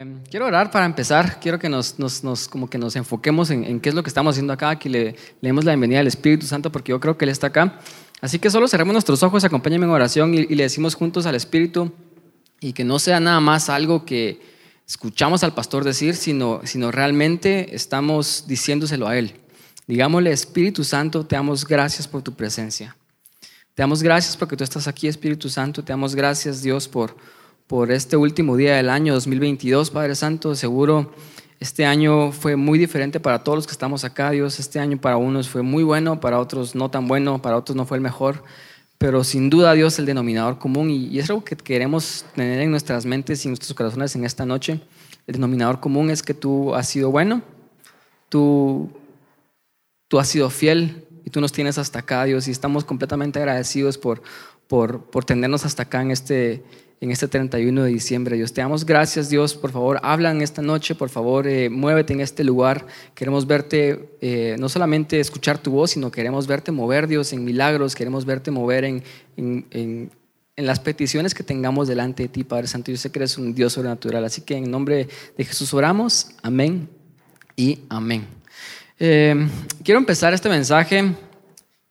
Em, quiero orar para empezar. Quiero que nos, como que nos enfoquemos en, qué es lo que estamos haciendo acá, que le leemos la bienvenida al Espíritu Santo, porque yo creo que Él está acá. Así que solo cerremos nuestros ojos, acompáñenme en oración y, le decimos juntos al Espíritu y que no sea nada más algo que escuchamos al pastor decir, sino, sino realmente estamos diciéndoselo a Él. Digámosle, Espíritu Santo, te damos gracias por tu presencia. Te damos gracias porque tú estás aquí, Espíritu Santo. Te damos gracias, Dios, por por este último día del año 2022, Padre Santo. Seguro este año fue muy diferente para todos los que estamos acá, Dios. Este año para unos fue muy bueno, para otros no tan bueno, para otros no fue el mejor. Pero sin duda, Dios, el denominador común, y es algo que queremos tener en nuestras mentes y en nuestros corazones en esta noche. El denominador común es que tú has sido bueno, tú, tú has sido fiel y tú nos tienes hasta acá, Dios, y estamos completamente agradecidos por, por, por tenernos hasta acá en este, en este 31 de diciembre. Dios, te damos gracias, Dios. Por favor, habla en esta noche, por favor, eh, muévete en este lugar. Queremos verte, eh, no solamente escuchar tu voz, sino queremos verte mover, Dios, en milagros. Queremos verte mover en, en, en, las peticiones que tengamos delante de ti, Padre Santo. Yo sé que eres un Dios sobrenatural. Así que en nombre de Jesús oramos. Amén y amén. Eh, quiero empezar este mensaje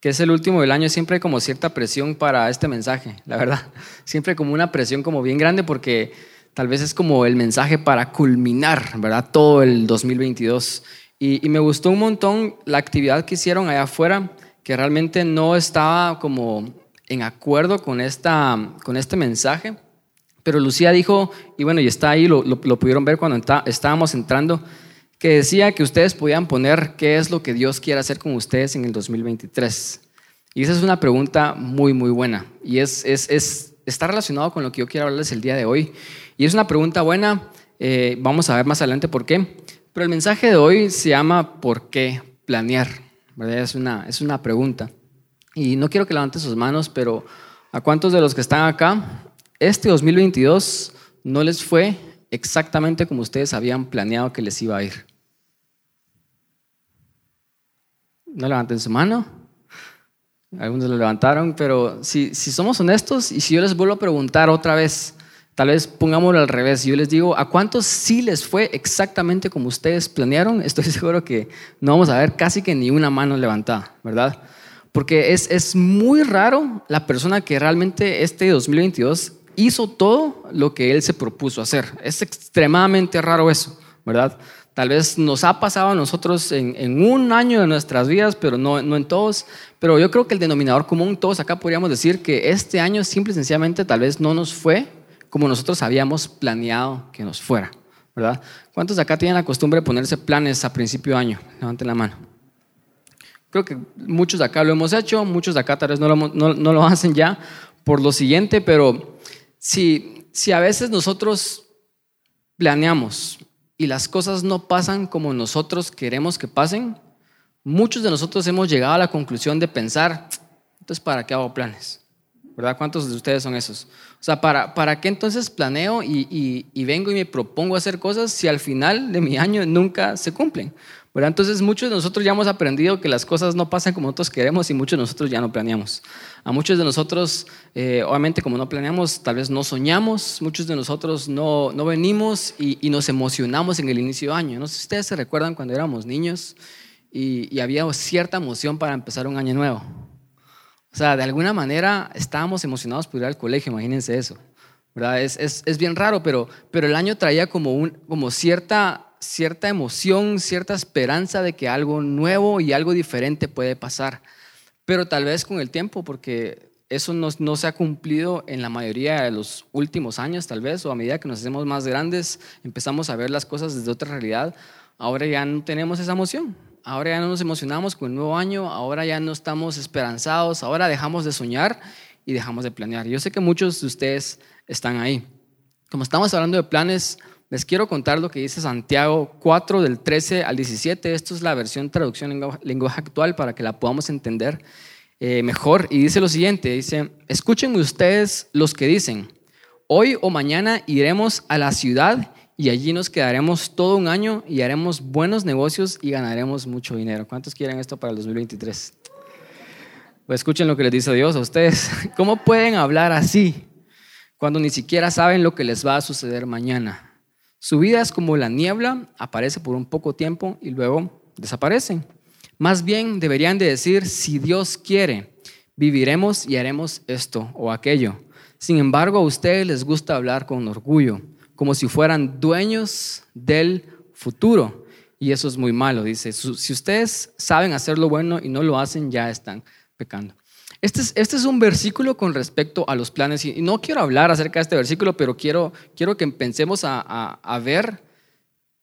es el último del año, siempre hay como cierta presión para este mensaje, la verdad. Siempre como una presión como bien grande porque tal vez es como el mensaje para culminar, ¿verdad? Todo el 2022. Y, y me gustó un montón la actividad que hicieron allá afuera, que realmente no estaba como en acuerdo con, esta, con este mensaje. Pero Lucía dijo, y bueno, y está ahí, lo, lo, pudieron ver cuando estábamos entrando, que decía que ustedes podían poner qué es lo que Dios quiere hacer con ustedes en el 2023. Y esa es una pregunta muy, muy buena. Y es, es, es está relacionado con lo que yo quiero hablarles el día de hoy. Y es una pregunta buena. Eh, vamos a ver más adelante por qué. Pero el mensaje de hoy se llama ¿Por qué planear? ¿Verdad? Es, una, es una pregunta. Y no quiero que levanten sus manos, pero ¿a cuántos de los que están acá, este 2022 no les fue exactamente como ustedes habían planeado que les iba a ir? No levanten su mano. Algunos lo levantaron, pero si, si somos honestos y si yo les vuelvo a preguntar otra vez, tal vez pongámoslo al revés, yo les digo, ¿a cuántos sí les fue exactamente como ustedes planearon? Estoy seguro que no vamos a ver casi que ni una mano levantada, ¿verdad? Porque es, es muy raro la persona que realmente este 2022 hizo todo lo que él se propuso hacer. Es extremadamente raro eso, ¿verdad? Tal vez nos ha pasado a nosotros en, un año de nuestras vidas, pero no, no, en todos. Pero yo creo que el denominador común, todos acá podríamos decir que este año simple y sencillamente tal vez no nos fue como nosotros habíamos planeado que nos fuera, ¿verdad? ¿Cuántos acá tienen la costumbre de ponerse planes a principio de año? Levanten la mano. Creo que muchos acá lo hemos hecho, muchos acá tal vez no lo, no lo hacen ya por lo siguiente, pero si, si a veces nosotros planeamos y las cosas no pasan como nosotros queremos que pasen, muchos de nosotros hemos llegado a la conclusión de pensar, entonces, ¿para qué hago planes? ¿Verdad? ¿Cuántos de ustedes son esos? O sea, ¿para, para qué entonces planeo y, y vengo y me propongo hacer cosas si al final de mi año nunca se cumplen? Entonces muchos de nosotros ya hemos aprendido que las cosas no pasan como nosotros queremos y muchos de nosotros ya no planeamos. A muchos de nosotros, eh, obviamente como no planeamos, tal vez no soñamos, muchos de nosotros no, no venimos y, nos emocionamos en el inicio de año. No sé si ustedes se recuerdan cuando éramos niños y, había cierta emoción para empezar un año nuevo. O sea, de alguna manera estábamos emocionados por ir al colegio, imagínense eso. ¿verdad? Es, es, es bien raro, pero, pero el año traía como, un, como cierta cierta emoción, cierta esperanza de que algo nuevo y algo diferente puede pasar. Pero tal vez con el tiempo, porque eso no, se ha cumplido en la mayoría de los últimos años, tal vez, o a medida que nos hacemos más grandes, empezamos a ver las cosas desde otra realidad. Ahora ya no tenemos esa emoción. Ahora ya no nos emocionamos con el nuevo año, ahora ya no estamos esperanzados, ahora dejamos de soñar y dejamos de planear. Yo sé que muchos de ustedes están ahí. Como estamos hablando de planes, les quiero contar lo que dice Santiago 4 del 13 al 17. Esto es la versión traducción en lenguaje actual para que la podamos entender eh, mejor. Y dice lo siguiente, dice, escuchen ustedes los que dicen, hoy o mañana iremos a la ciudad y allí nos quedaremos todo un año y haremos buenos negocios y ganaremos mucho dinero. ¿Cuántos quieren esto para el 2023? Pues escuchen lo que les dice Dios a ustedes. ¿Cómo pueden hablar así cuando ni siquiera saben lo que les va a suceder mañana? Su vida es como la niebla, aparece por un poco tiempo y luego desaparece. Más bien deberían de decir, si Dios quiere, viviremos y haremos esto o aquello. Sin embargo, a ustedes les gusta hablar con orgullo, como si fueran dueños del futuro. Y eso es muy malo, dice. Si ustedes saben hacer lo bueno y no lo hacen, ya están pecando. Este es, este es un versículo con respecto a los planes. Y no quiero hablar acerca de este versículo, pero quiero, quiero que pensemos a, a, ver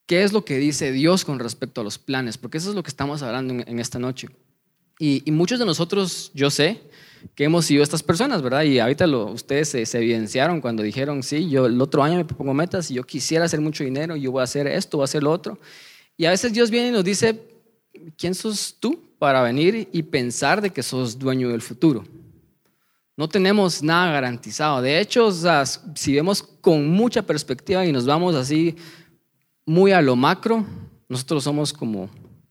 qué es lo que dice Dios con respecto a los planes, porque eso es lo que estamos hablando en, esta noche. Y, y, muchos de nosotros, yo sé, que hemos sido estas personas, ¿verdad? Y ahorita lo, ustedes se, se, evidenciaron cuando dijeron, sí, yo el otro año me pongo metas y yo quisiera hacer mucho dinero, yo voy a hacer esto, voy a hacer lo otro. Y a veces Dios viene y nos dice, ¿quién sos tú para venir y pensar de que sos dueño del futuro? No tenemos nada garantizado. De hecho, si vemos con mucha perspectiva y nos vamos así muy a lo macro, nosotros somos como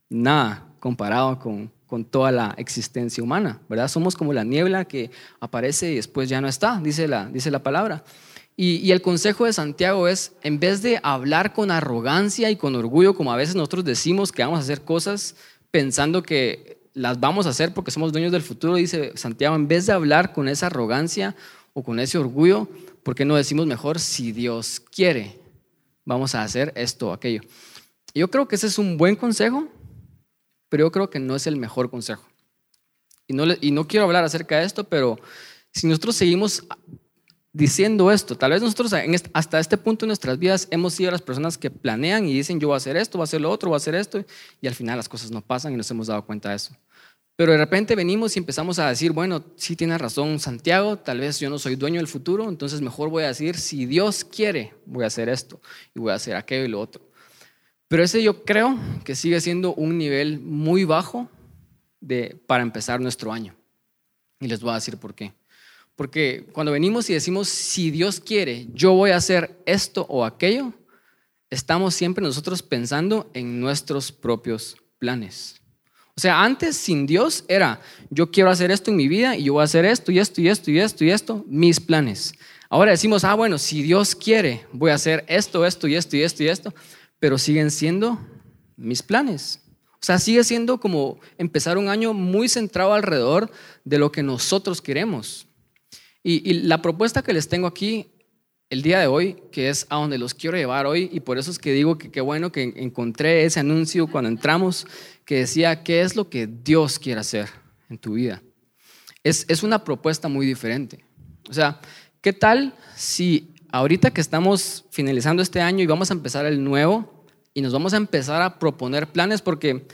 nada comparado con, con toda la existencia humana, ¿verdad? Somos como la niebla que aparece y después ya no está, dice la, dice la palabra. Y, el consejo de Santiago es, en vez de hablar con arrogancia y con orgullo, como a veces nosotros decimos que vamos a hacer cosas pensando que las vamos a hacer porque somos dueños del futuro, dice Santiago, en vez de hablar con esa arrogancia o con ese orgullo, ¿por qué no decimos mejor, si Dios quiere, vamos a hacer esto o aquello? Yo creo que ese es un buen consejo, pero yo creo que no es el mejor consejo. Y no, y no quiero hablar acerca de esto, pero si nosotros seguimos diciendo esto. Tal vez nosotros hasta este punto en nuestras vidas hemos sido las personas que planean y dicen yo voy a hacer esto, voy a hacer lo otro, voy a hacer esto, y al final las cosas no pasan y nos hemos dado cuenta de eso. Pero de repente venimos y empezamos a decir, bueno, sí tiene razón Santiago, tal vez yo no soy dueño del futuro, entonces mejor voy a decir, si Dios quiere, voy a hacer esto y voy a hacer aquello y lo otro. Pero ese yo creo que sigue siendo un nivel muy bajo de, para empezar nuestro año. Y les voy a decir por qué. Porque cuando venimos y decimos, si Dios quiere, yo voy a hacer esto o aquello, estamos siempre nosotros pensando en nuestros propios planes. O sea, antes sin Dios era, yo quiero hacer esto en mi vida y yo voy a hacer esto y esto y esto y esto y esto, mis planes. Ahora decimos, ah, bueno, si Dios quiere, voy a hacer esto, esto y esto y esto y esto, pero siguen siendo mis planes. O sea, sigue siendo como empezar un año muy centrado alrededor de lo que nosotros queremos. Y, la propuesta que les tengo aquí el día de hoy, que es a donde los quiero llevar hoy, y por eso es que digo que qué bueno que encontré ese anuncio cuando entramos, que decía, ¿qué es lo que Dios quiere hacer en tu vida? Es, es una propuesta muy diferente. O sea, ¿qué tal si ahorita que estamos finalizando este año y vamos a empezar el nuevo y nos vamos a empezar a proponer planes? Porque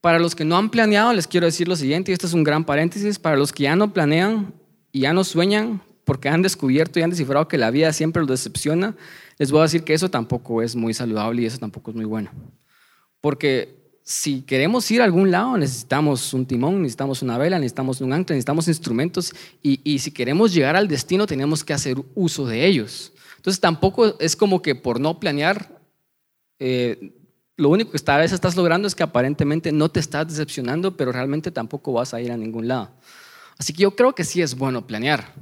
para los que no han planeado, les quiero decir lo siguiente, y esto es un gran paréntesis, para los que ya no planean, y ya no sueñan porque han descubierto y han descifrado que la vida siempre los decepciona, les voy a decir que eso tampoco es muy saludable y eso tampoco es muy bueno. Porque si queremos ir a algún lado, necesitamos un timón, necesitamos una vela, necesitamos un ancla, necesitamos instrumentos y, si queremos llegar al destino tenemos que hacer uso de ellos. Entonces tampoco es como que por no planear, eh, lo único que esta vez estás logrando es que aparentemente no te estás decepcionando, pero realmente tampoco vas a ir a ningún lado. Así que yo creo que sí es bueno planear.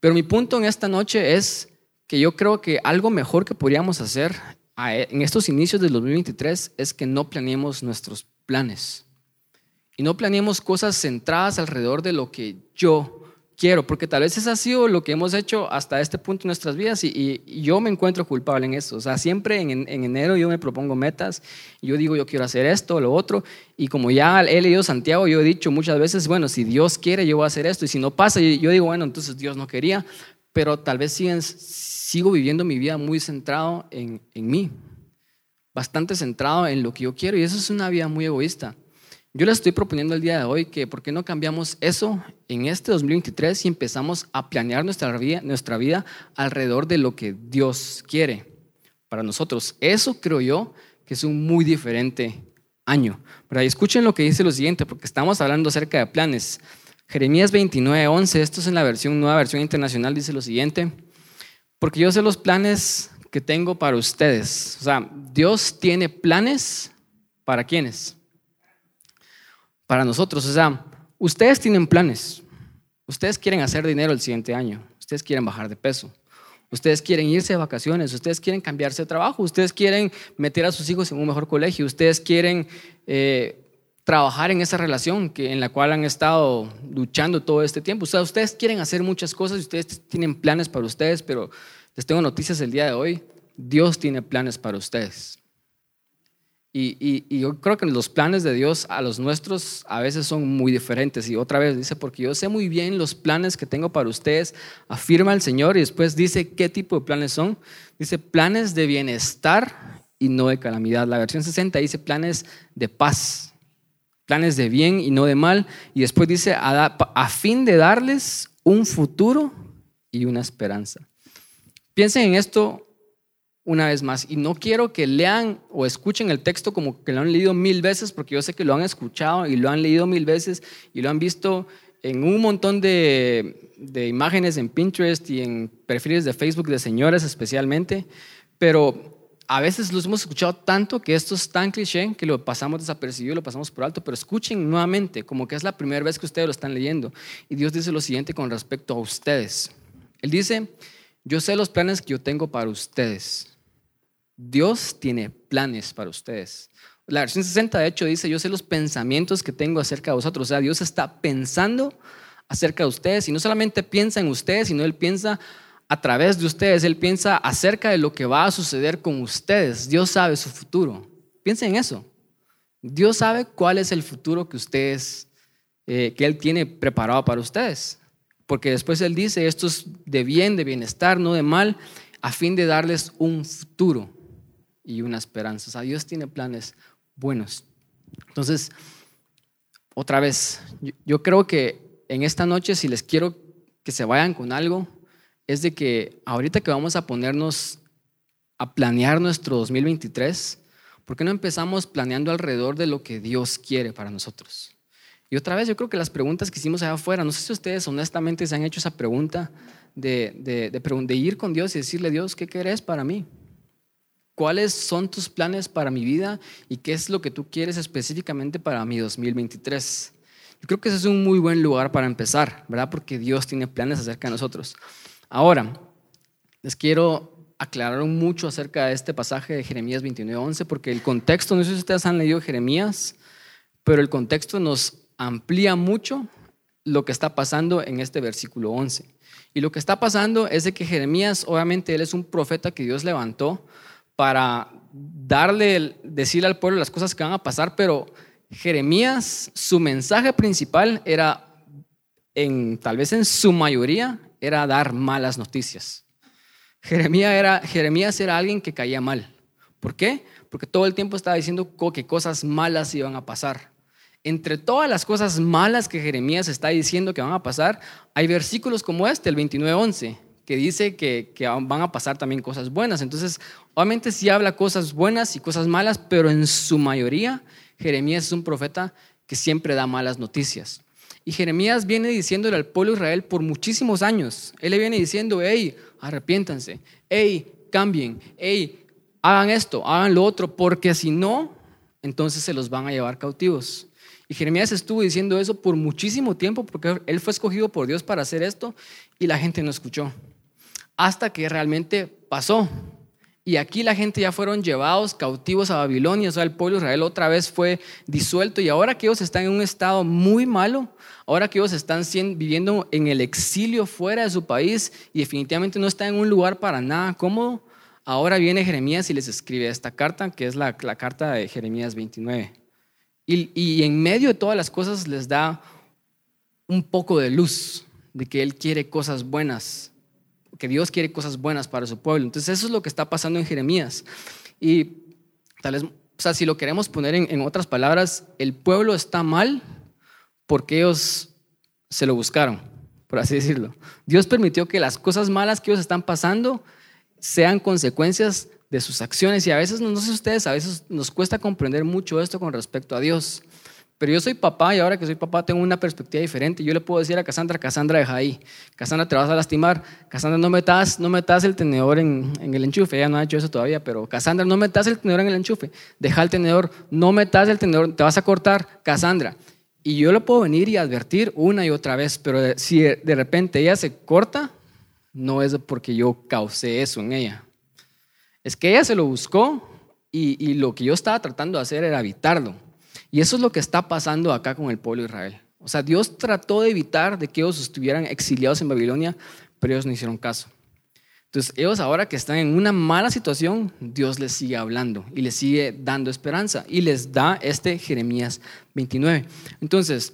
Pero mi punto en esta noche es que yo creo que algo mejor que podríamos hacer en estos inicios del 2023 es que no planeemos nuestros planes. Y no planeemos cosas centradas alrededor de lo que yo quiero, porque tal vez eso ha sido lo que hemos hecho hasta este punto en nuestras vidas y, yo me encuentro culpable en eso. O sea, siempre en, en, enero yo me propongo metas, yo digo yo quiero hacer esto, lo otro, y como ya he leído Santiago, yo he dicho muchas veces, bueno, si Dios quiere yo voy a hacer esto, y si no pasa, yo digo, bueno, entonces Dios no quería, pero tal vez sigo viviendo mi vida muy centrado en, en mí, bastante centrado en lo que yo quiero, y eso es una vida muy egoísta. Yo les estoy proponiendo el día de hoy que por qué no cambiamos eso en este 2023 y empezamos a planear nuestra vida, nuestra vida alrededor de lo que Dios quiere para nosotros. Eso creo yo que es un muy diferente año. Pero escuchen lo que dice lo siguiente, porque estamos hablando acerca de planes. Jeremías 29, 11, esto es en la versión nueva versión internacional, dice lo siguiente, porque yo sé los planes que tengo para ustedes. O sea, Dios tiene planes para quienes para nosotros. O sea, ustedes tienen planes. Ustedes quieren hacer dinero el siguiente año. Ustedes quieren bajar de peso. Ustedes quieren irse de vacaciones, ustedes quieren cambiarse de trabajo, ustedes quieren meter a sus hijos en un mejor colegio, ustedes quieren eh, trabajar en esa relación que, en la cual han estado luchando todo este tiempo. O sea, ustedes quieren hacer muchas cosas ustedes tienen planes para ustedes, pero les tengo noticias el día de hoy. Dios tiene planes para ustedes. Y, yo creo que los planes de Dios a los nuestros a veces son muy diferentes. Y otra vez dice, porque yo sé muy bien los planes que tengo para ustedes, afirma el Señor y después dice qué tipo de planes son. Dice planes de bienestar y no de calamidad. La versión 60 dice planes de paz, planes de bien y no de mal. Y después dice a, a fin de darles un futuro y una esperanza. Piensen en esto una vez más. Y no quiero que lean o escuchen el texto como que lo han leído mil veces, porque yo sé que lo han escuchado y lo han leído mil veces y lo han visto en un montón de, imágenes en Pinterest y en perfiles de Facebook de señores especialmente, pero a veces los hemos escuchado tanto que esto es tan cliché que lo pasamos desapercibido, lo pasamos por alto, pero escuchen nuevamente, como que es la primera vez que ustedes lo están leyendo. Y Dios dice lo siguiente con respecto a ustedes. Él dice, yo sé los planes que yo tengo para ustedes Dios tiene planes para ustedes. La versión 60 de hecho dice, yo sé los pensamientos que tengo acerca de vosotros. O sea, Dios está pensando acerca de ustedes y no solamente piensa en ustedes, sino Él piensa a través de ustedes, Él piensa acerca de lo que va a suceder con ustedes. Dios sabe su futuro. Piensen en eso. Dios sabe cuál es el futuro que ustedes, eh, que Él tiene preparado para ustedes. Porque después Él dice, esto es de bien, de bienestar, no de mal, a fin de darles un futuro y una esperanza. O sea, Dios tiene planes buenos. Entonces, otra vez, yo, creo que en esta noche, si les quiero que se vayan con algo, es de que ahorita que vamos a ponernos a planear nuestro 2023, ¿por qué no empezamos planeando alrededor de lo que Dios quiere para nosotros? Y otra vez, yo creo que las preguntas que hicimos allá afuera, no sé si ustedes honestamente se han hecho esa pregunta de, de, de, ir con Dios y decirle, Dios, ¿qué querés para mí? ¿Cuáles son tus planes para mi vida y qué es lo que tú quieres específicamente para mi 2023? Yo creo que ese es un muy buen lugar para empezar, ¿verdad? Porque Dios tiene planes acerca de nosotros. Ahora, les quiero aclarar mucho acerca de este pasaje de Jeremías 29:11, porque el contexto, no sé si ustedes han leído Jeremías, pero el contexto nos amplía mucho lo que está pasando en este versículo 11. Y lo que está pasando es de que Jeremías, obviamente, él es un profeta que Dios levantó para darle, decirle al pueblo las cosas que van a pasar, pero Jeremías, su mensaje principal era, en, tal vez en su mayoría, era dar malas noticias. Jeremías era, Jeremías era alguien que caía mal. ¿Por qué? Porque todo el tiempo estaba diciendo que cosas malas iban a pasar. Entre todas las cosas malas que Jeremías está diciendo que van a pasar, hay versículos como este, el 29.11, que dice que, van a pasar también cosas buenas. Entonces, obviamente sí habla cosas buenas y cosas malas, pero en su mayoría Jeremías es un profeta que siempre da malas noticias. Y Jeremías viene diciéndole al pueblo de Israel por muchísimos años. Él le viene diciendo, hey, arrepiéntanse, hey, cambien, hey, hagan esto, hagan lo otro, porque si no, entonces se los van a llevar cautivos. Y Jeremías estuvo diciendo eso por muchísimo tiempo porque él fue escogido por Dios para hacer esto y la gente no escuchó hasta que realmente pasó. Y aquí la gente ya fueron llevados cautivos a Babilonia, o sea, el pueblo de Israel otra vez fue disuelto y ahora que ellos están en un estado muy malo, ahora que ellos están viviendo en el exilio fuera de su país y definitivamente no están en un lugar para nada cómodo, ahora viene Jeremías y les escribe esta carta, que es la, carta de Jeremías 29. Y, y en medio de todas las cosas les da un poco de luz de que Él quiere cosas buenas que Dios quiere cosas buenas para su pueblo. Entonces eso es lo que está pasando en Jeremías. Y tal vez, o sea, si lo queremos poner en, otras palabras, el pueblo está mal porque ellos se lo buscaron, por así decirlo. Dios permitió que las cosas malas que ellos están pasando sean consecuencias de sus acciones y a veces, no sé ustedes, a veces nos cuesta comprender mucho esto con respecto a Dios. Pero yo soy papá y ahora que soy papá tengo una perspectiva diferente. Yo le puedo decir a Cassandra, Cassandra, deja ahí. Cassandra, te vas a lastimar. Cassandra, no metas, no metas el tenedor en, el enchufe. Ella no ha hecho eso todavía, pero Cassandra, no metas el tenedor en el enchufe. Deja el tenedor, no metas el tenedor, te vas a cortar. Cassandra. Y yo le puedo venir y advertir una y otra vez, pero si de repente ella se corta, no es porque yo causé eso en ella. Es que ella se lo buscó y, y lo que yo estaba tratando de hacer era evitarlo. Y eso es lo que está pasando acá con el pueblo de Israel. O sea, Dios trató de evitar de que ellos estuvieran exiliados en Babilonia, pero ellos no hicieron caso. Entonces, ellos ahora que están en una mala situación, Dios les sigue hablando y les sigue dando esperanza y les da este Jeremías 29. Entonces,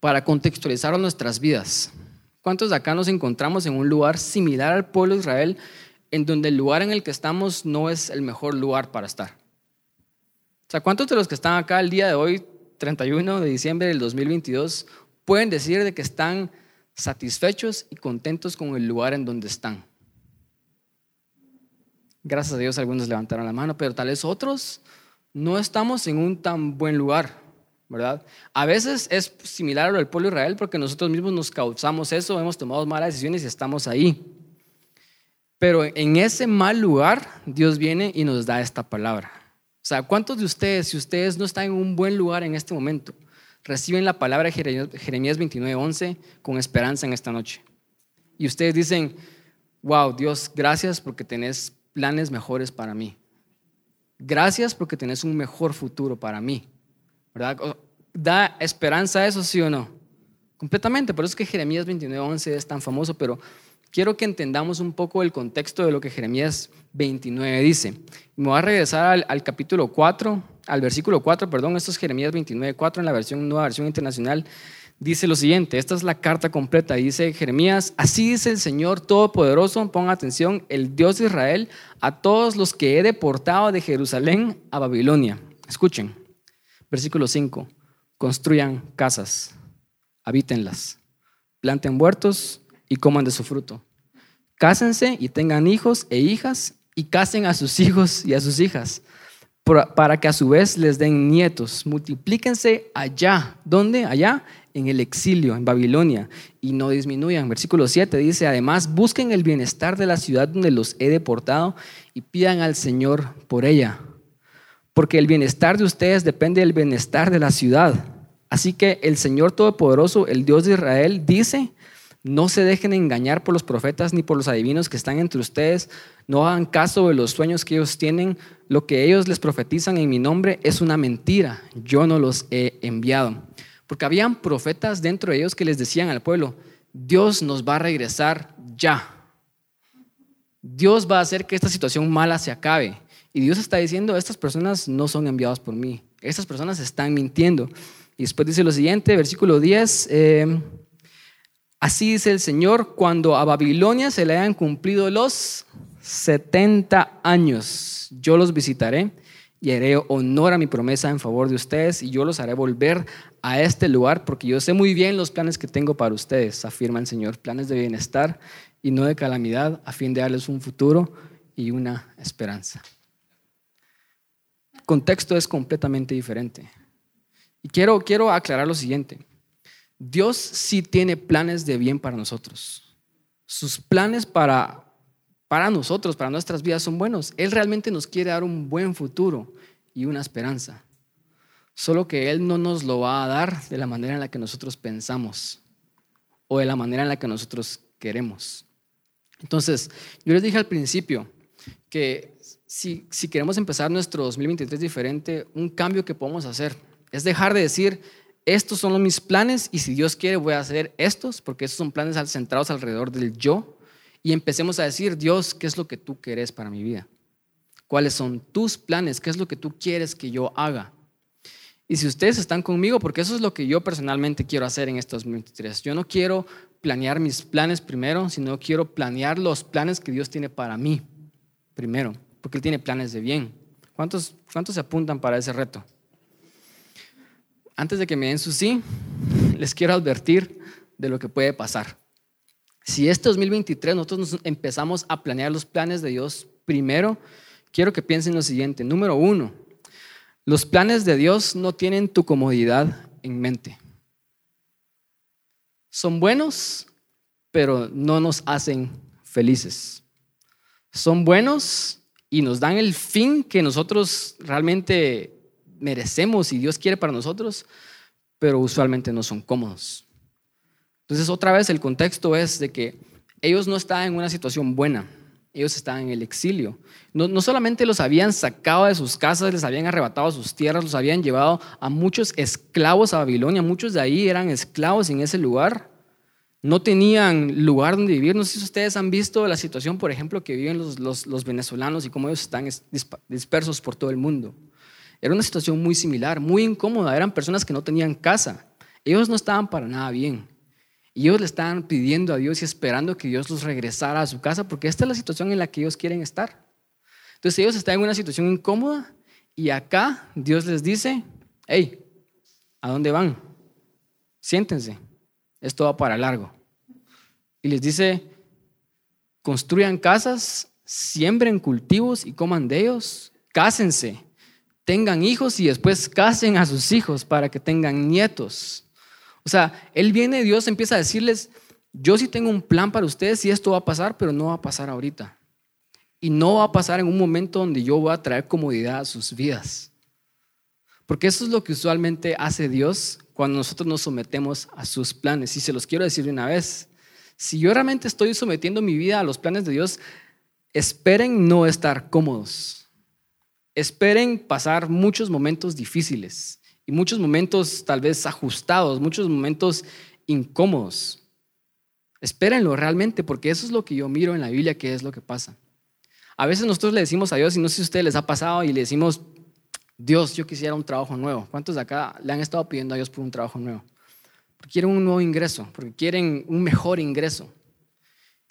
para contextualizar nuestras vidas, ¿cuántos de acá nos encontramos en un lugar similar al pueblo de Israel, en donde el lugar en el que estamos no es el mejor lugar para estar? Sea, ¿cuántos de los que están acá el día de hoy, 31 de diciembre del 2022, pueden decir de que están satisfechos y contentos con el lugar en donde están? Gracias a Dios algunos levantaron la mano, pero tal vez otros no estamos en un tan buen lugar, ¿verdad? A veces es similar al pueblo de Israel porque nosotros mismos nos causamos eso, hemos tomado malas decisiones y estamos ahí. Pero en ese mal lugar, Dios viene y nos da esta palabra. O sea, ¿cuántos de ustedes, si ustedes no están en un buen lugar en este momento, reciben la palabra de Jeremías 29:11 con esperanza en esta noche? Y ustedes dicen, wow, Dios, gracias porque tenés planes mejores para mí. Gracias porque tenés un mejor futuro para mí. ¿Verdad? ¿Da esperanza eso, sí o no? Completamente. Por eso es que Jeremías 29:11 es tan famoso, pero quiero que entendamos un poco el contexto de lo que Jeremías 29 dice. Me voy a regresar al, capítulo 4, al versículo 4, perdón, esto es Jeremías 29:4 en la versión, nueva versión internacional dice lo siguiente, esta es la carta completa, dice Jeremías, así dice el Señor Todopoderoso, ponga atención, el Dios de Israel, a todos los que he deportado de Jerusalén a Babilonia. Escuchen, versículo 5, construyan casas, habítenlas, planten huertos y coman de su fruto. Cásense y tengan hijos e hijas y casen a sus hijos y a sus hijas para que a su vez les den nietos. Multiplíquense allá. ¿Dónde? Allá en el exilio, en Babilonia, y no disminuyan. Versículo 7 dice, además, busquen el bienestar de la ciudad donde los he deportado y pidan al Señor por ella. Porque el bienestar de ustedes depende del bienestar de la ciudad. Así que el Señor Todopoderoso, el Dios de Israel, dice, no se dejen engañar por los profetas ni por los adivinos que están entre ustedes. No hagan caso de los sueños que ellos tienen. Lo que ellos les profetizan en mi nombre es una mentira. Yo no los he enviado. Porque habían profetas dentro de ellos que les decían al pueblo, Dios nos va a regresar ya. Dios va a hacer que esta situación mala se acabe. Y Dios está diciendo, estas personas no son enviadas por mí. Estas personas están mintiendo. Y después dice lo siguiente, versículo 10. Eh, así dice el Señor, cuando a Babilonia se le hayan cumplido los 70 años, yo los visitaré y haré honor a mi promesa en favor de ustedes y yo los haré volver a este lugar porque yo sé muy bien los planes que tengo para ustedes, afirma el Señor, planes de bienestar y no de calamidad a fin de darles un futuro y una esperanza. El contexto es completamente diferente. Y quiero, quiero aclarar lo siguiente. Dios sí tiene planes de bien para nosotros. Sus planes para para nosotros, para nuestras vidas son buenos. Él realmente nos quiere dar un buen futuro y una esperanza. Solo que Él no nos lo va a dar de la manera en la que nosotros pensamos o de la manera en la que nosotros queremos. Entonces, yo les dije al principio que si, si queremos empezar nuestro 2023 diferente, un cambio que podemos hacer es dejar de decir, estos son mis planes y si Dios quiere voy a hacer estos, porque estos son planes centrados alrededor del yo y empecemos a decir, Dios, ¿qué es lo que tú quieres para mi vida? ¿Cuáles son tus planes? ¿Qué es lo que tú quieres que yo haga? Y si ustedes están conmigo, porque eso es lo que yo personalmente quiero hacer en estos 2023. Yo no quiero planear mis planes primero, sino quiero planear los planes que Dios tiene para mí primero, porque Él tiene planes de bien. ¿Cuántos, cuántos se apuntan para ese reto? Antes de que me den su sí, les quiero advertir de lo que puede pasar. Si este 2023 nosotros nos empezamos a planear los planes de Dios primero, quiero que piensen lo siguiente. Número uno, los planes de Dios no tienen tu comodidad en mente. Son buenos, pero no nos hacen felices. Son buenos y nos dan el fin que nosotros realmente merecemos y Dios quiere para nosotros, pero usualmente no son cómodos. Entonces, otra vez el contexto es de que ellos no estaban en una situación buena, ellos estaban en el exilio. No, no, solamente los habían sacado de sus casas, les habían arrebatado sus tierras, los habían llevado a muchos esclavos a Babilonia, muchos de ahí eran esclavos en ese lugar. No tenían lugar donde vivir. No sé si ustedes han visto la situación, por ejemplo, que viven los, los, los venezolanos y cómo ellos están dispersos por todo el mundo. Era una situación muy similar, muy incómoda. Eran personas que no tenían casa. Ellos no estaban para nada bien. Y ellos le estaban pidiendo a Dios y esperando que Dios los regresara a su casa, porque esta es la situación en la que ellos quieren estar. Entonces ellos están en una situación incómoda y acá Dios les dice, hey, ¿a dónde van? Siéntense, esto va para largo. Y les dice, construyan casas, siembren cultivos y coman de ellos, cásense, tengan hijos y después casen a sus hijos para que tengan nietos. O sea, Él viene, Dios empieza a decirles, yo sí tengo un plan para ustedes y esto va a pasar, pero no va a pasar ahorita. Y no va a pasar en un momento donde yo voy a traer comodidad a sus vidas. Porque eso es lo que usualmente hace Dios cuando nosotros nos sometemos a sus planes. Y se los quiero decir de una vez. Si yo realmente estoy sometiendo mi vida a los planes de Dios, esperen no estar cómodos. Esperen pasar muchos momentos difíciles y muchos momentos tal vez ajustados, muchos momentos incómodos. Espérenlo realmente, porque eso es lo que yo miro en la Biblia, que es lo que pasa. A veces nosotros le decimos a Dios, y no sé si a ustedes les ha pasado, y le decimos, Dios, yo quisiera un trabajo nuevo. ¿Cuántos de acá le han estado pidiendo a Dios por un trabajo nuevo? Porque quieren un nuevo ingreso, porque quieren un mejor ingreso.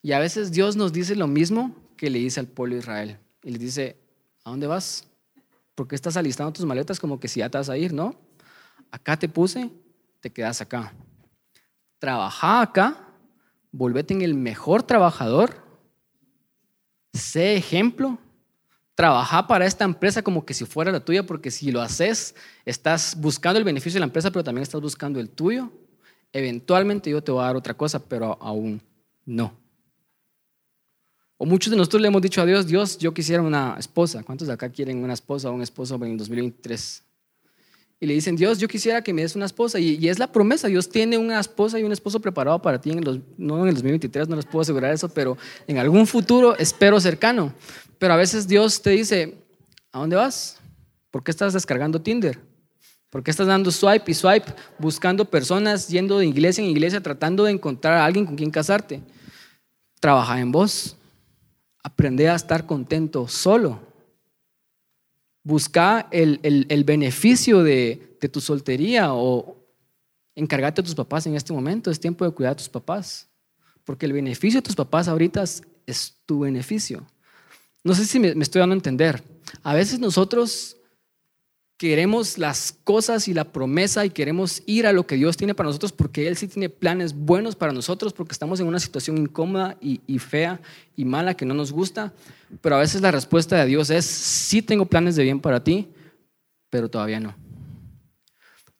Y a veces Dios nos dice lo mismo que le dice al pueblo de Israel. Y le dice, ¿a dónde vas? ¿Por qué estás alistando tus maletas como que si ya te vas a ir? No. Acá te puse, te quedas acá. Trabaja acá, volvete en el mejor trabajador, sé ejemplo, trabaja para esta empresa como que si fuera la tuya, porque si lo haces, estás buscando el beneficio de la empresa, pero también estás buscando el tuyo. Eventualmente yo te voy a dar otra cosa, pero aún no. O muchos de nosotros le hemos dicho a Dios, Dios, yo quisiera una esposa. ¿Cuántos de acá quieren una esposa o un esposo en el 2023? Y le dicen, Dios, yo quisiera que me des una esposa. Y, es la promesa, Dios tiene una esposa y un esposo preparado para ti, en los, no en el 2023, no les puedo asegurar eso, pero en algún futuro espero cercano. Pero a veces Dios te dice, ¿a dónde vas? ¿Por qué estás descargando Tinder? ¿Por qué estás dando swipe y swipe, buscando personas, yendo de iglesia en iglesia, tratando de encontrar a alguien con quien casarte? Trabaja en vos. Aprende a estar contento solo. Busca el, beneficio de, tu soltería o encárgate a tus papás en este momento. Es tiempo de cuidar a tus papás. Porque el beneficio de tus papás ahorita es, tu beneficio. No sé si me, me estoy dando a entender. A veces nosotros queremos las cosas y la promesa y queremos ir a lo que Dios tiene para nosotros porque Él sí tiene planes buenos para nosotros porque estamos en una situación incómoda y, fea y mala que no nos gusta. Pero a veces la respuesta de Dios es, sí tengo planes de bien para ti, pero todavía no.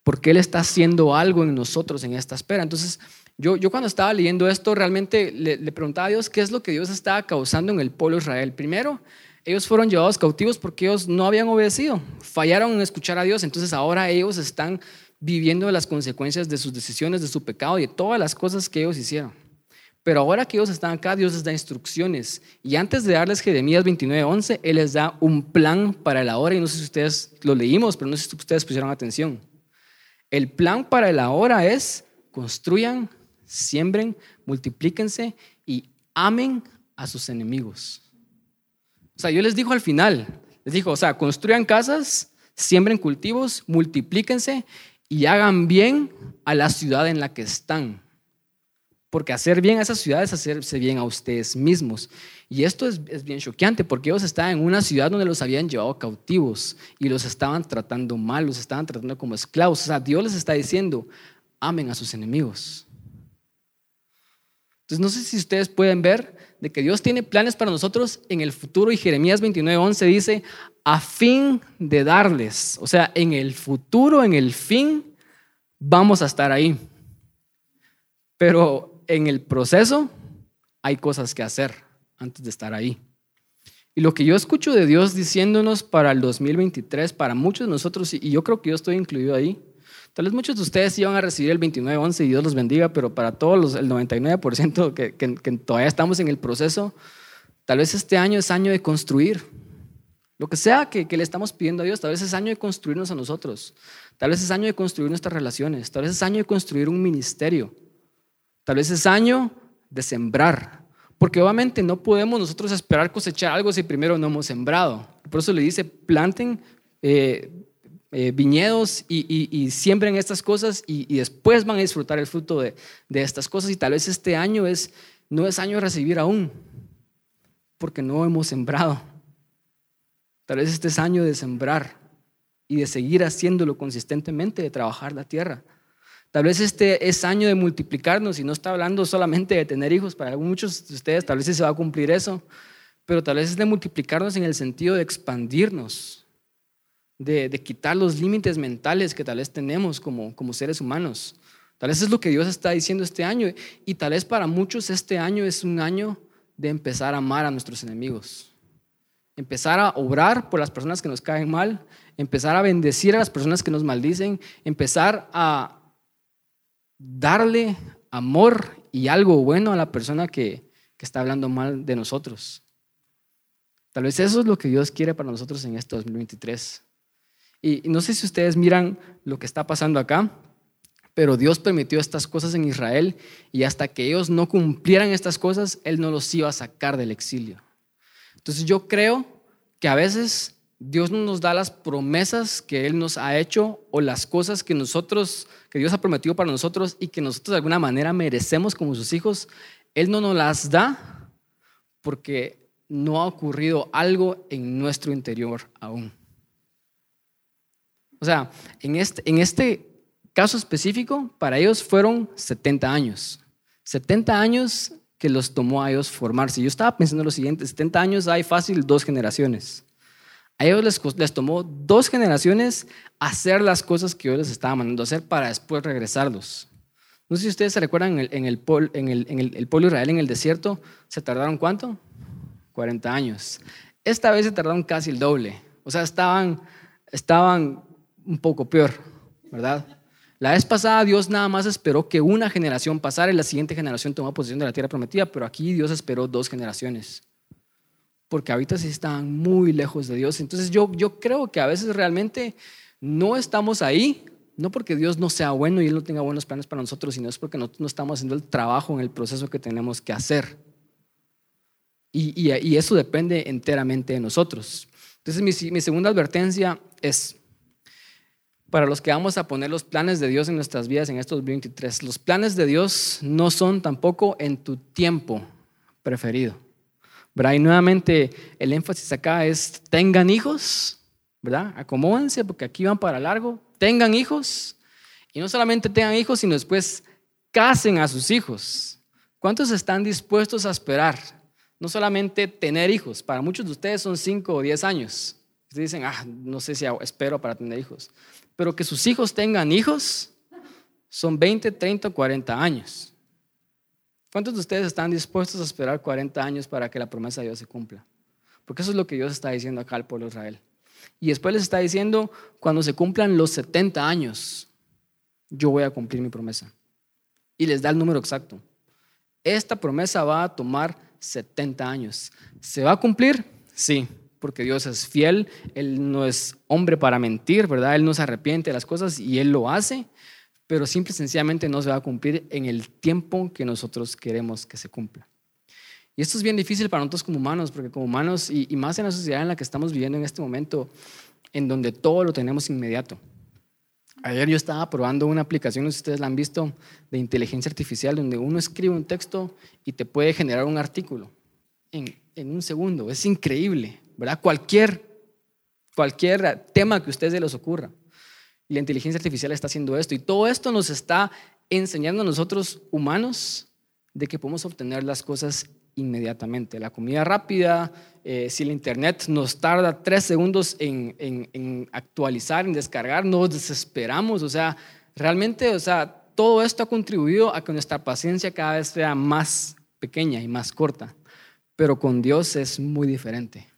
Porque Él está haciendo algo en nosotros en esta espera. Entonces, yo, yo cuando estaba leyendo esto, realmente le, le preguntaba a Dios qué es lo que Dios estaba causando en el pueblo Israel. Primero, ellos fueron llevados cautivos porque ellos no habían obedecido, fallaron en escuchar a Dios, entonces ahora ellos están viviendo las consecuencias de sus decisiones, de su pecado y de todas las cosas que ellos hicieron. Pero ahora que ellos están acá, Dios les da instrucciones. Y antes de darles Jeremías 29:11, Él les da un plan para el ahora. Y no sé si ustedes lo leímos, pero no sé si ustedes pusieron atención. El plan para el ahora es construyan, siembren, multiplíquense y amen a sus enemigos. O sea, yo les dijo al final, les dijo, o sea, construyan casas, siembren cultivos, multiplíquense y hagan bien a la ciudad en la que están. Porque hacer bien a esas ciudades es hacerse bien a ustedes mismos. Y esto es, es, bien choqueante porque ellos estaban en una ciudad donde los habían llevado cautivos y los estaban tratando mal, los estaban tratando como esclavos. O sea, Dios les está diciendo, amen a sus enemigos. Entonces, no sé si ustedes pueden ver de que Dios tiene planes para nosotros en el futuro y Jeremías 29:11 dice, a fin de darles, o sea, en el futuro, en el fin, vamos a estar ahí. Pero en el proceso hay cosas que hacer antes de estar ahí. Y lo que yo escucho de Dios diciéndonos para el 2023, para muchos de nosotros, y yo creo que yo estoy incluido ahí, Tal vez muchos de ustedes iban a recibir el 29-11 y Dios los bendiga, pero para todos los, el 99% que, que, que todavía estamos en el proceso, tal vez este año es año de construir. Lo que sea que, que, le estamos pidiendo a Dios, tal vez es año de construirnos a nosotros, tal vez es año de construir nuestras relaciones, tal vez es año de construir un ministerio, tal vez es año de sembrar, porque obviamente no podemos nosotros esperar cosechar algo si primero no hemos sembrado. Por eso le dice, planten eh, eh, viñedos y, y, y, siembren estas cosas y, y, después van a disfrutar el fruto de, de, estas cosas. Y tal vez este año es, no es año de recibir aún, porque no hemos sembrado. Tal vez este es año de sembrar y de seguir haciéndolo consistentemente, de trabajar la tierra. Tal vez este es año de multiplicarnos y no está hablando solamente de tener hijos. Para muchos de ustedes tal vez se va a cumplir eso, pero tal vez es de multiplicarnos en el sentido de expandirnos, de, quitar los límites mentales que tal vez tenemos como, como seres humanos. Tal vez es lo que Dios está diciendo este año y tal vez para muchos este año es un año de empezar a amar a nuestros enemigos empezar a obrar por las personas que nos caen mal, empezar a bendecir a las personas que nos maldicen, empezar a darle amor y algo bueno a la persona que, que está hablando mal de nosotros. Tal vez eso es lo que Dios quiere para nosotros en este 2023. Y, no sé si ustedes miran lo que está pasando acá, pero Dios permitió estas cosas en Israel y hasta que ellos no cumplieran estas cosas, Él no los iba a sacar del exilio. Entonces yo creo que a veces Dios no nos da las promesas que Él nos ha hecho o las cosas que nosotros, que Dios ha prometido para nosotros y que nosotros de alguna manera merecemos como sus hijos. Él no nos las da porque no ha ocurrido algo en nuestro interior aún. O sea, en este, en este caso específico, para ellos fueron 70 años. 70 años que los tomó a ellos formarse. Yo estaba pensando lo siguiente, 70 años hay fácil dos generaciones. A ellos les, les, tomó dos generaciones hacer las cosas que yo les estaba mandando hacer para después regresarlos. No sé si ustedes se recuerdan en el, en el, en el, el pueblo Israel en el desierto, ¿se tardaron cuánto? 40 años. Esta vez se tardaron casi el doble. O sea, estaban, estaban un poco peor, ¿verdad? La vez pasada Dios nada más esperó que una generación pasara y la siguiente generación tomó posesión de la tierra prometida, pero aquí Dios esperó dos generaciones. Porque ahorita sí están muy lejos de Dios. Entonces yo, yo creo que a veces realmente no estamos ahí, no porque Dios no sea bueno y Él no tenga buenos planes para nosotros, sino es porque no, no estamos haciendo el trabajo en el proceso que tenemos que hacer. Y, y, y eso depende enteramente de nosotros. Entonces mi, mi segunda advertencia es, para los que vamos a poner los planes de Dios en nuestras vidas en estos 23. Los planes de Dios no son tampoco en tu tiempo preferido. ¿verdad? Y nuevamente el énfasis acá es tengan hijos, ¿verdad? Acomódense porque aquí van para largo. Tengan hijos y no solamente tengan hijos, sino después casen a sus hijos. ¿Cuántos están dispuestos a esperar? No solamente tener hijos, para muchos de ustedes son 5 o 10 años. Ustedes dicen, ah, no sé si espero para tener hijos pero que sus hijos tengan hijos son 20, 30, 40 años. ¿Cuántos de ustedes están dispuestos a esperar 40 años para que la promesa de Dios se cumpla? Porque eso es lo que Dios está diciendo acá al pueblo de Israel. Y después les está diciendo, cuando se cumplan los 70 años, yo voy a cumplir mi promesa. Y les da el número exacto. Esta promesa va a tomar 70 años. ¿Se va a cumplir? Sí porque Dios es fiel, Él no es hombre para mentir, ¿verdad? Él no se arrepiente de las cosas y Él lo hace, pero simple y sencillamente no se va a cumplir en el tiempo que nosotros queremos que se cumpla. Y esto es bien difícil para nosotros como humanos, porque como humanos, y, y más en la sociedad en la que estamos viviendo en este momento, en donde todo lo tenemos inmediato. Ayer yo estaba probando una aplicación, no sé si ustedes la han visto, de inteligencia artificial, donde uno escribe un texto y te puede generar un artículo en, en un segundo. Es increíble. ¿Verdad? Cualquier, cualquier tema que a ustedes se les ocurra. Y la inteligencia artificial está haciendo esto. Y todo esto nos está enseñando a nosotros humanos de que podemos obtener las cosas inmediatamente. La comida rápida, eh, si el Internet nos tarda tres segundos en, en, en, actualizar, en descargar, nos desesperamos. O sea, realmente, o sea, todo esto ha contribuido a que nuestra paciencia cada vez sea más pequeña y más corta. Pero con Dios es muy diferente.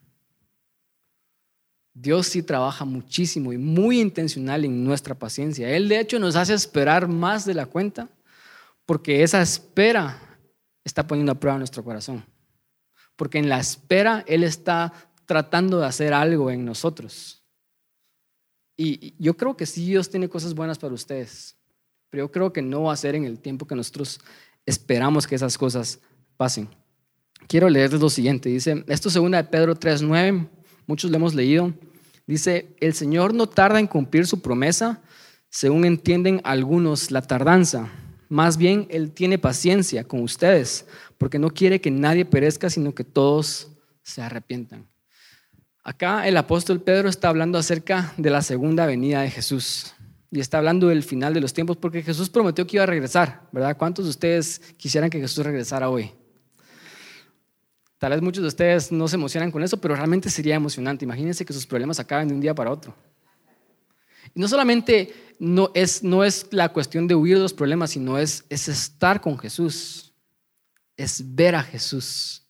Dios sí trabaja muchísimo y muy intencional en nuestra paciencia. Él de hecho nos hace esperar más de la cuenta porque esa espera está poniendo a prueba nuestro corazón. Porque en la espera Él está tratando de hacer algo en nosotros. Y yo creo que sí Dios tiene cosas buenas para ustedes, pero yo creo que no va a ser en el tiempo que nosotros esperamos que esas cosas pasen. Quiero leerles lo siguiente. Dice, esto es segunda de Pedro 3.9, muchos lo hemos leído. Dice, el Señor no tarda en cumplir su promesa, según entienden algunos la tardanza. Más bien, Él tiene paciencia con ustedes, porque no quiere que nadie perezca, sino que todos se arrepientan. Acá el apóstol Pedro está hablando acerca de la segunda venida de Jesús y está hablando del final de los tiempos porque Jesús prometió que iba a regresar, ¿verdad? ¿Cuántos de ustedes quisieran que Jesús regresara hoy? Tal vez muchos de ustedes no se emocionan con eso, pero realmente sería emocionante. Imagínense que sus problemas acaben de un día para otro. Y no solamente no es, no es la cuestión de huir de los problemas, sino es, es estar con Jesús, es ver a Jesús.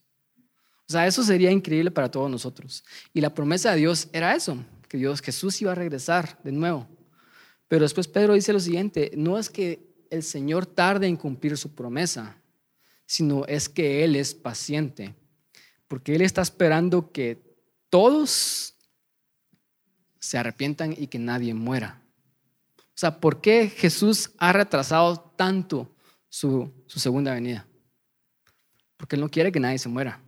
O sea, eso sería increíble para todos nosotros. Y la promesa de Dios era eso, que Dios, Jesús iba a regresar de nuevo. Pero después Pedro dice lo siguiente, no es que el Señor tarde en cumplir su promesa, sino es que Él es paciente porque Él está esperando que todos se arrepientan y que nadie muera. O sea, ¿por qué Jesús ha retrasado tanto su, segunda venida? Porque Él no quiere que nadie se muera,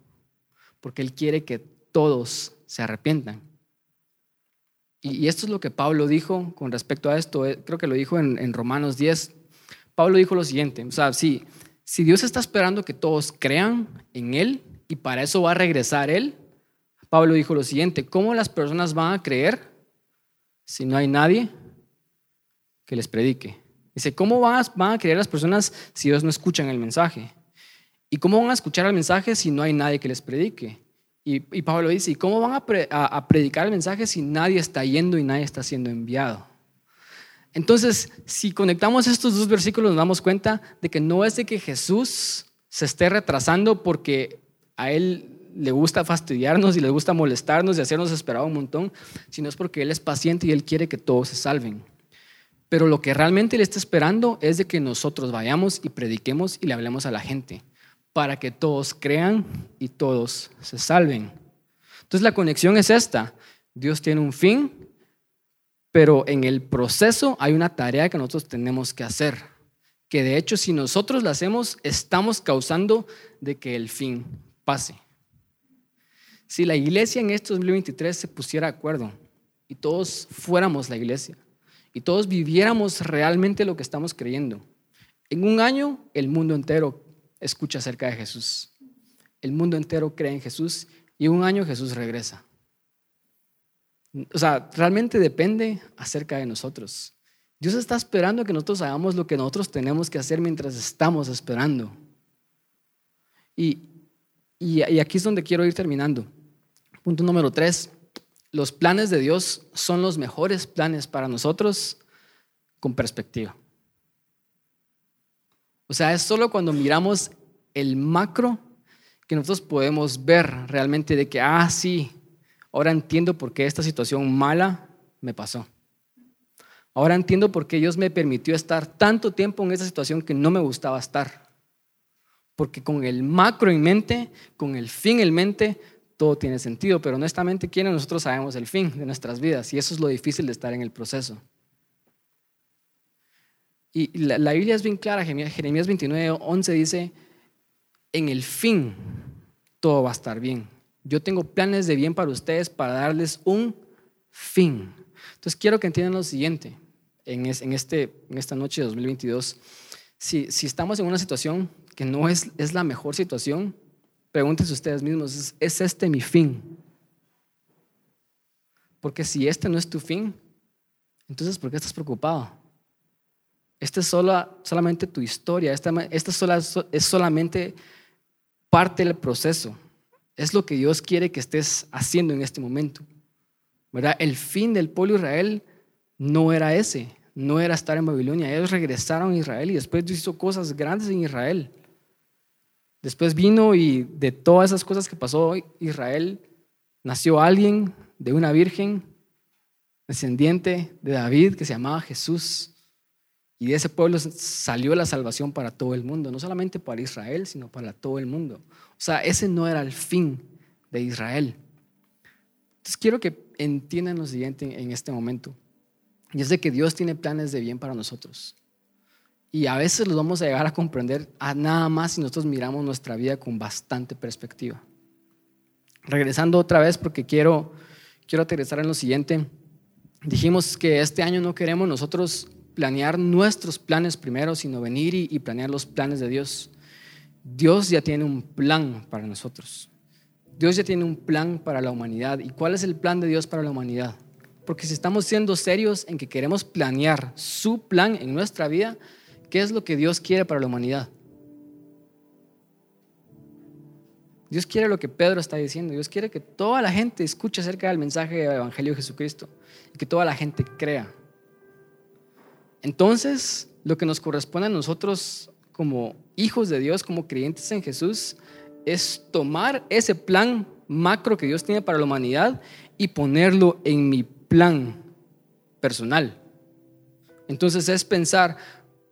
porque Él quiere que todos se arrepientan. Y, esto es lo que Pablo dijo con respecto a esto, eh, creo que lo dijo en, Romanos 10. Pablo dijo lo siguiente, o sea, si Dios está esperando que todos crean en Él, y para eso va a regresar Él. Pablo dijo lo siguiente, ¿cómo las personas van a creer si no hay nadie que les predique? Dice, ¿cómo van a, creer las personas si ellos no escuchan el mensaje? ¿Y cómo van a escuchar el mensaje si no hay nadie que les predique? Y, Pablo dice, ¿y cómo van a, predicar el mensaje si nadie está yendo y nadie está siendo enviado? Entonces, si conectamos estos dos versículos, nos damos cuenta de que no es de que Jesús se esté retrasando porque a Él le gusta fastidiarnos y le gusta molestarnos y hacernos esperar un montón, sino es porque Él es paciente y Él quiere que todos se salven. Pero lo que realmente Él está esperando es de que nosotros vayamos y prediquemos y le hablemos a la gente, para que todos crean y todos se salven. Entonces la conexión es esta. Dios tiene un fin, pero en el proceso hay una tarea que nosotros tenemos que hacer, que de hecho si nosotros la hacemos, estamos causando de que el fin pase. Si la iglesia en este 2023 se pusiera de acuerdo y todos fuéramos la iglesia y todos viviéramos realmente lo que estamos creyendo, en un año el mundo entero escucha acerca de Jesús. El mundo entero cree en Jesús y un año Jesús regresa. O sea, realmente depende acerca de nosotros. Dios está esperando que nosotros hagamos lo que nosotros tenemos que hacer mientras estamos esperando. Y, y, aquí es donde quiero ir terminando. Punto número tres. Los planes de Dios son los mejores planes para nosotros con perspectiva. O sea, es solo cuando miramos el macro que nosotros podemos ver realmente de que, ah, sí, ahora entiendo por qué esta situación mala me pasó. Ahora entiendo por qué Dios me permitió estar tanto tiempo en esa situación que no me gustaba estar. Porque con el macro en mente, con el fin en mente, todo tiene sentido. Pero honestamente, ¿quiénes nosotros sabemos el fin de nuestras vidas? Y eso es lo difícil de estar en el proceso. Y la, Biblia es bien clara, Jeremías 29, 11 dice, en el fin todo va a estar bien. Yo tengo planes de bien para ustedes para darles un fin. Entonces quiero que entiendan lo siguiente en, este, en esta noche de 2022. Si, si estamos en una situación que no es, es la mejor situación, pregúntense ustedes mismos, ¿es, este mi fin? Porque si este no es tu fin, entonces ¿por qué estás preocupado? Esta es solamente tu historia, esta, esta es solamente parte del proceso. Es lo que Dios quiere que estés haciendo en este momento. ¿verdad? El fin del pueblo Israel no era ese no era estar en Babilonia. Ellos regresaron a Israel y después hizo cosas grandes en Israel. Después vino y de todas esas cosas que pasó, Israel nació alguien de una virgen, descendiente de David, que se llamaba Jesús. Y de ese pueblo salió la salvación para todo el mundo, no solamente para Israel, sino para todo el mundo. O sea, ese no era el fin de Israel. Entonces quiero que entiendan lo siguiente en este momento. Y es de que Dios tiene planes de bien para nosotros. Y a veces los vamos a llegar a comprender a nada más si nosotros miramos nuestra vida con bastante perspectiva. Regresando otra vez porque quiero, quiero aterrizar en lo siguiente. Dijimos que este año no queremos nosotros planear nuestros planes primero, sino venir y, y planear los planes de Dios. Dios ya tiene un plan para nosotros. Dios ya tiene un plan para la humanidad. ¿Y cuál es el plan de Dios para la humanidad? Porque si estamos siendo serios en que queremos planear su plan en nuestra vida, ¿qué es lo que Dios quiere para la humanidad? Dios quiere lo que Pedro está diciendo. Dios quiere que toda la gente escuche acerca del mensaje del Evangelio de Jesucristo y que toda la gente crea. Entonces, lo que nos corresponde a nosotros como hijos de Dios, como creyentes en Jesús, es tomar ese plan macro que Dios tiene para la humanidad y ponerlo en mi plan personal. Entonces es pensar,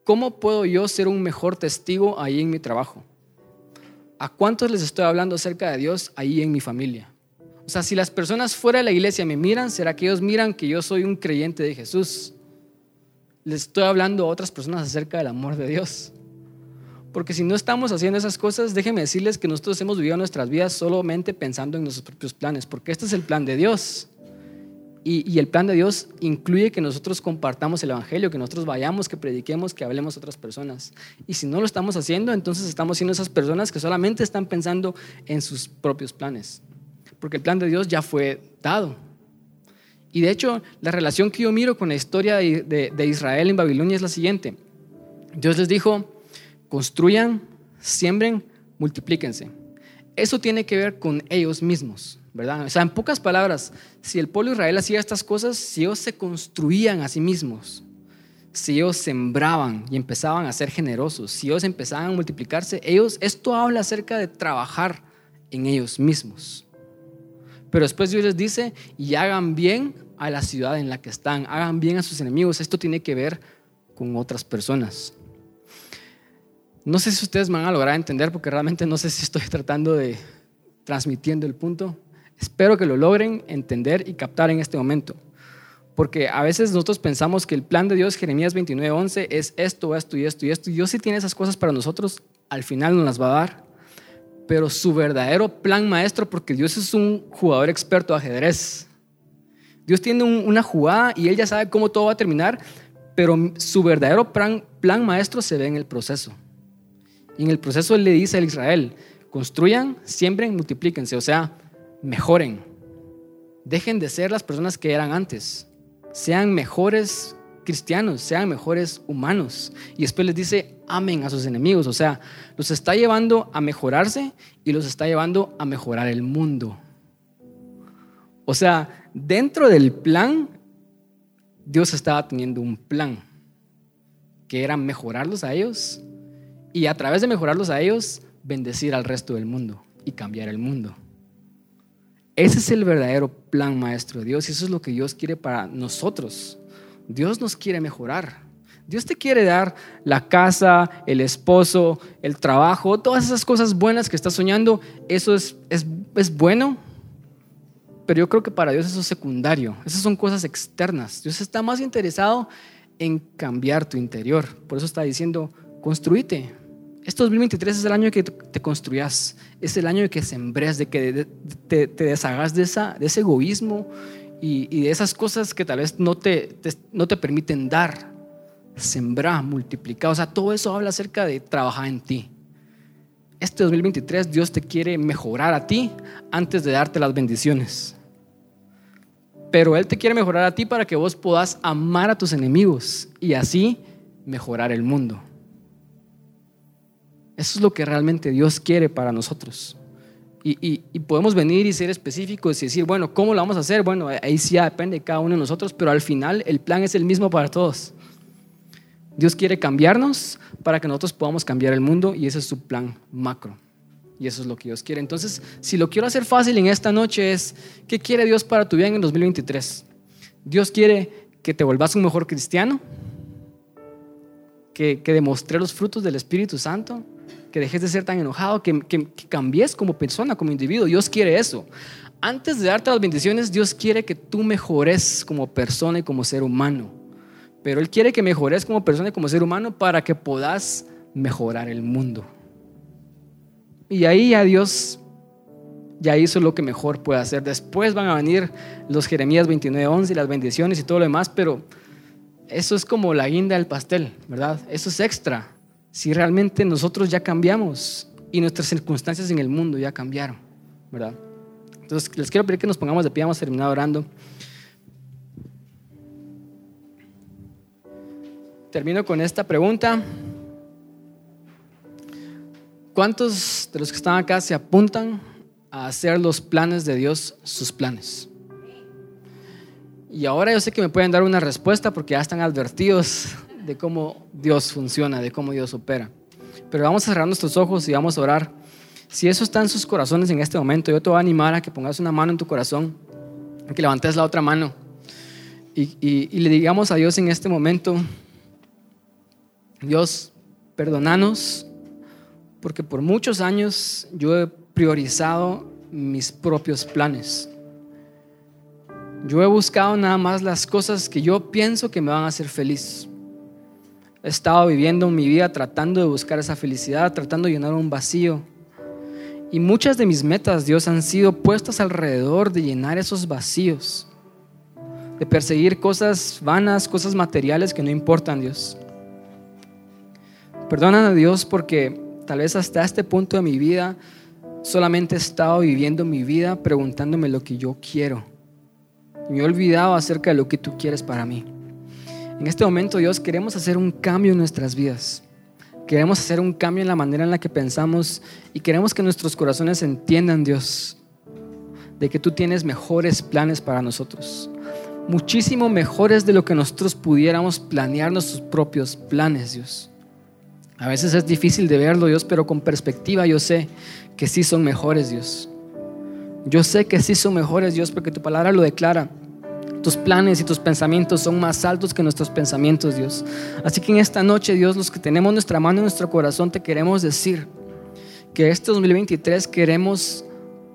¿cómo puedo yo ser un mejor testigo ahí en mi trabajo? ¿A cuántos les estoy hablando acerca de Dios ahí en mi familia? O sea, si las personas fuera de la iglesia me miran, ¿será que ellos miran que yo soy un creyente de Jesús? Les estoy hablando a otras personas acerca del amor de Dios. Porque si no estamos haciendo esas cosas, déjenme decirles que nosotros hemos vivido nuestras vidas solamente pensando en nuestros propios planes, porque este es el plan de Dios. Y, el plan de Dios incluye que nosotros compartamos el Evangelio, que nosotros vayamos, que prediquemos, que hablemos a otras personas. Y si no lo estamos haciendo, entonces estamos siendo esas personas que solamente están pensando en sus propios planes. Porque el plan de Dios ya fue dado. Y de hecho, la relación que yo miro con la historia de, Israel en Babilonia es la siguiente. Dios les dijo, construyan, siembren, multiplíquense. Eso tiene que ver con ellos mismos. ¿Verdad? O sea, en pocas palabras, si el pueblo de Israel hacía estas cosas, si ellos se construían a sí mismos, si ellos sembraban y empezaban a ser generosos, si ellos empezaban a multiplicarse, ellos, esto habla acerca de trabajar en ellos mismos. Pero después Dios les dice, y hagan bien a la ciudad en la que están, hagan bien a sus enemigos. Esto tiene que ver con otras personas. No sé si ustedes van a lograr entender, porque realmente no sé si estoy tratando de transmitiendo el punto. Espero que lo logren entender y captar en este momento. Porque a veces nosotros pensamos que el plan de Dios, Jeremías 29:11, es esto, esto y esto y esto. Dios sí tiene esas cosas para nosotros, al final nos las va a dar. Pero su verdadero plan maestro, porque Dios es un jugador experto de ajedrez. Dios tiene una jugada y Él ya sabe cómo todo va a terminar, pero su verdadero plan, plan maestro se ve en el proceso. Y en el proceso Él le dice a Israel, construyan, siembren, multiplíquense. O sea, mejoren. Dejen de ser las personas que eran antes. Sean mejores cristianos, sean mejores humanos. Y después les dice, amen a sus enemigos. O sea, los está llevando a mejorarse y los está llevando a mejorar el mundo. O sea, dentro del plan, Dios estaba teniendo un plan que era mejorarlos a ellos y a través de mejorarlos a ellos, bendecir al resto del mundo y cambiar el mundo. Ese es el verdadero plan maestro de Dios y eso es lo que Dios quiere para nosotros. Dios nos quiere mejorar. Dios te quiere dar la casa, el esposo, el trabajo, todas esas cosas buenas que estás soñando. Eso es, es, es bueno, pero yo creo que para Dios eso es secundario. Esas son cosas externas. Dios está más interesado en cambiar tu interior. Por eso está diciendo, construite, este 2023 es el año que te construyas, es el año que sembres, de que te, deshagas de ese egoísmo y, de esas cosas que tal vez no te, no te permiten dar. Sembrar, multiplicar, o sea, todo eso habla acerca de trabajar en ti. Este 2023 Dios te quiere mejorar a ti antes de darte las bendiciones. Pero Él te quiere mejorar a ti para que vos puedas amar a tus enemigos y así mejorar el mundo. Eso es lo que realmente Dios quiere para nosotros. Y, podemos venir y ser específicos y decir, bueno, ¿cómo lo vamos a hacer? Bueno, ahí sí depende de cada uno de nosotros, pero al final el plan es el mismo para todos. Dios quiere cambiarnos para que nosotros podamos cambiar el mundo y ese es su plan macro. Y eso es lo que Dios quiere. Entonces, si lo quiero hacer fácil en esta noche es, ¿qué quiere Dios para tu vida en el 2023? Dios quiere que te vuelvas un mejor cristiano, que, que los frutos del Espíritu Santo, que dejes de ser tan enojado, que, que, cambies como persona, como individuo. Dios quiere eso. Antes de darte las bendiciones, Dios quiere que tú mejores como persona y como ser humano. Pero Él quiere que mejores como persona y como ser humano para que puedas mejorar el mundo. Y ahí ya Dios ya hizo lo que mejor puede hacer. Después van a venir los Jeremías 29:11 y las bendiciones y todo lo demás, pero eso es como la guinda del pastel, ¿verdad? Eso es extra. Si realmente nosotros ya cambiamos y nuestras circunstancias en el mundo ya cambiaron, ¿verdad? Entonces, les quiero pedir que nos pongamos de pie, vamos a terminar orando. Termino con esta pregunta. ¿Cuántos de los que están acá se apuntan a hacer los planes de Dios sus planes? Y ahora yo sé que me pueden dar una respuesta porque ya están advertidos de cómo Dios funciona, de cómo Dios opera. Pero vamos a cerrar nuestros ojos y vamos a orar. Si eso está en sus corazones en este momento, yo te voy a animar a que pongas una mano en tu corazón, que levantes la otra mano y, y le digamos a Dios en este momento, Dios, perdonanos porque por muchos años yo he priorizado mis propios planes. Yo he buscado nada más las cosas que yo pienso que me van a hacer feliz. He estado viviendo mi vida tratando de buscar esa felicidad, tratando de llenar un vacío. Y muchas de mis metas, Dios, han sido puestas alrededor de llenar esos vacíos, de perseguir cosas vanas, cosas materiales que no importan, Dios. Perdóname a Dios porque tal vez hasta este punto de mi vida solamente he estado viviendo mi vida preguntándome lo que yo quiero. Me he olvidado acerca de lo que tú quieres para mí. En este momento, Dios, queremos hacer un cambio en nuestras vidas. Queremos hacer un cambio en la manera en la que pensamos y queremos que nuestros corazones entiendan, Dios, de que tú tienes mejores planes para nosotros. Muchísimo mejores de lo que nosotros pudiéramos planear nuestros propios planes, Dios. A veces es difícil de verlo, Dios, pero con perspectiva yo sé que sí son mejores, Dios. Yo sé que sí son mejores, Dios, porque tu palabra lo declara. Tus planes y tus pensamientos son más altos que nuestros pensamientos, Dios. Así que en esta noche, Dios, los que tenemos nuestra mano en nuestro corazón, te queremos decir que este 2023 queremos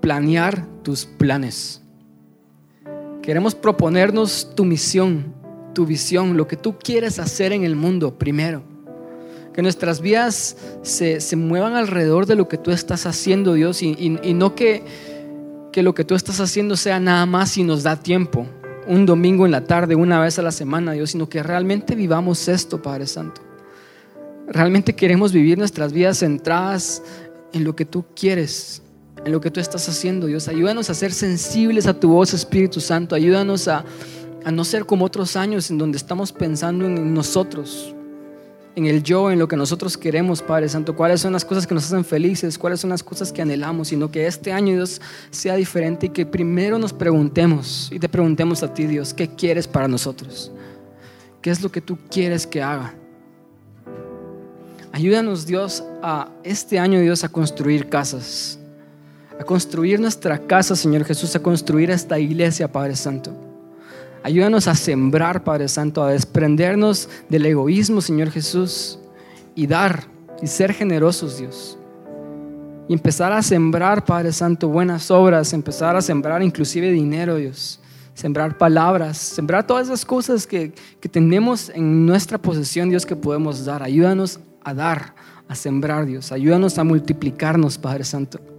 planear tus planes. Queremos proponernos tu misión, tu visión, lo que tú quieres hacer en el mundo primero que nuestras vidas se, muevan alrededor de lo que tú estás haciendo, Dios, y, no que, que lo que tú estás haciendo sea nada más si nos da tiempo, un domingo en la tarde, una vez a la semana, Dios, sino que realmente vivamos esto, Padre Santo. Realmente queremos vivir nuestras vidas centradas en lo que tú quieres, en lo que tú estás haciendo, Dios. Ayúdanos a ser sensibles a tu voz, Espíritu Santo. Ayúdanos a, a no ser como otros años en donde estamos pensando en nosotros, en el yo, en lo que nosotros queremos, Padre Santo, cuáles son las cosas que nos hacen felices, cuáles son las cosas que anhelamos, sino que este año Dios sea diferente y que primero nos preguntemos y te preguntemos a ti Dios, ¿qué quieres para nosotros? ¿Qué es lo que tú quieres que haga? Ayúdanos Dios a este año Dios a construir casas, a construir nuestra casa, Señor Jesús, a construir esta iglesia, Padre Santo. Ayúdanos a sembrar, Padre Santo, a desprendernos del egoísmo, Señor Jesús, y dar y ser generosos, Dios. Y empezar a sembrar, Padre Santo, buenas obras, empezar a sembrar inclusive dinero, Dios. Sembrar palabras, sembrar todas esas cosas que, que tenemos en nuestra posesión, Dios, que podemos dar. Ayúdanos a dar, a sembrar, Dios. Ayúdanos a multiplicarnos, Padre Santo.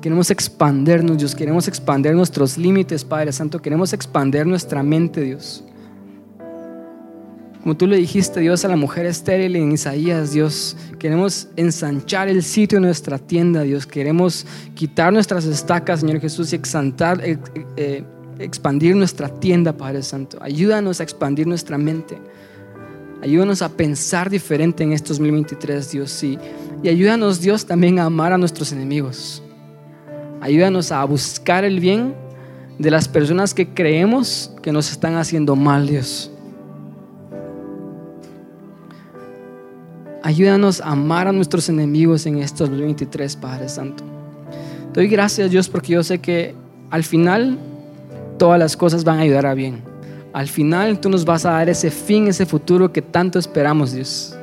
Queremos expandernos, Dios. Queremos expandir nuestros límites, Padre Santo. Queremos expandir nuestra mente, Dios. Como tú le dijiste, Dios, a la mujer estéril en Isaías, Dios, queremos ensanchar el sitio de nuestra tienda, Dios. Queremos quitar nuestras estacas, Señor Jesús, y exaltar, eh, eh, expandir nuestra tienda, Padre Santo. Ayúdanos a expandir nuestra mente. Ayúdanos a pensar diferente en estos 2023, Dios. y ayúdanos, Dios, también a amar a nuestros enemigos. Ayúdanos a buscar el bien de las personas que creemos que nos están haciendo mal, Dios. Ayúdanos a amar a nuestros enemigos en estos 2023, Padre Santo. Doy gracias, Dios, porque yo sé que al final todas las cosas van a ayudar a bien. Al final tú nos vas a dar ese fin, ese futuro que tanto esperamos, Dios.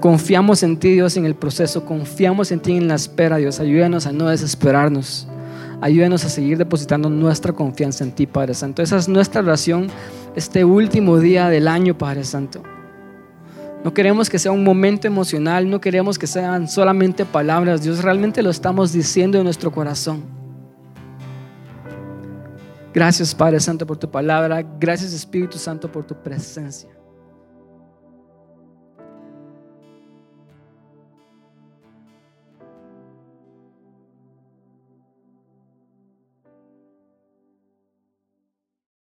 Confiamos en ti, Dios, en el proceso. Confiamos en ti en la espera, Dios. Ayúdanos a no desesperarnos. Ayúdanos a seguir depositando nuestra confianza en ti, Padre Santo. Esa es nuestra oración este último día del año, Padre Santo. No queremos que sea un momento emocional, no queremos que sean solamente palabras. Dios, realmente lo estamos diciendo en nuestro corazón. Gracias, Padre Santo, por tu palabra. Gracias, Espíritu Santo, por tu presencia.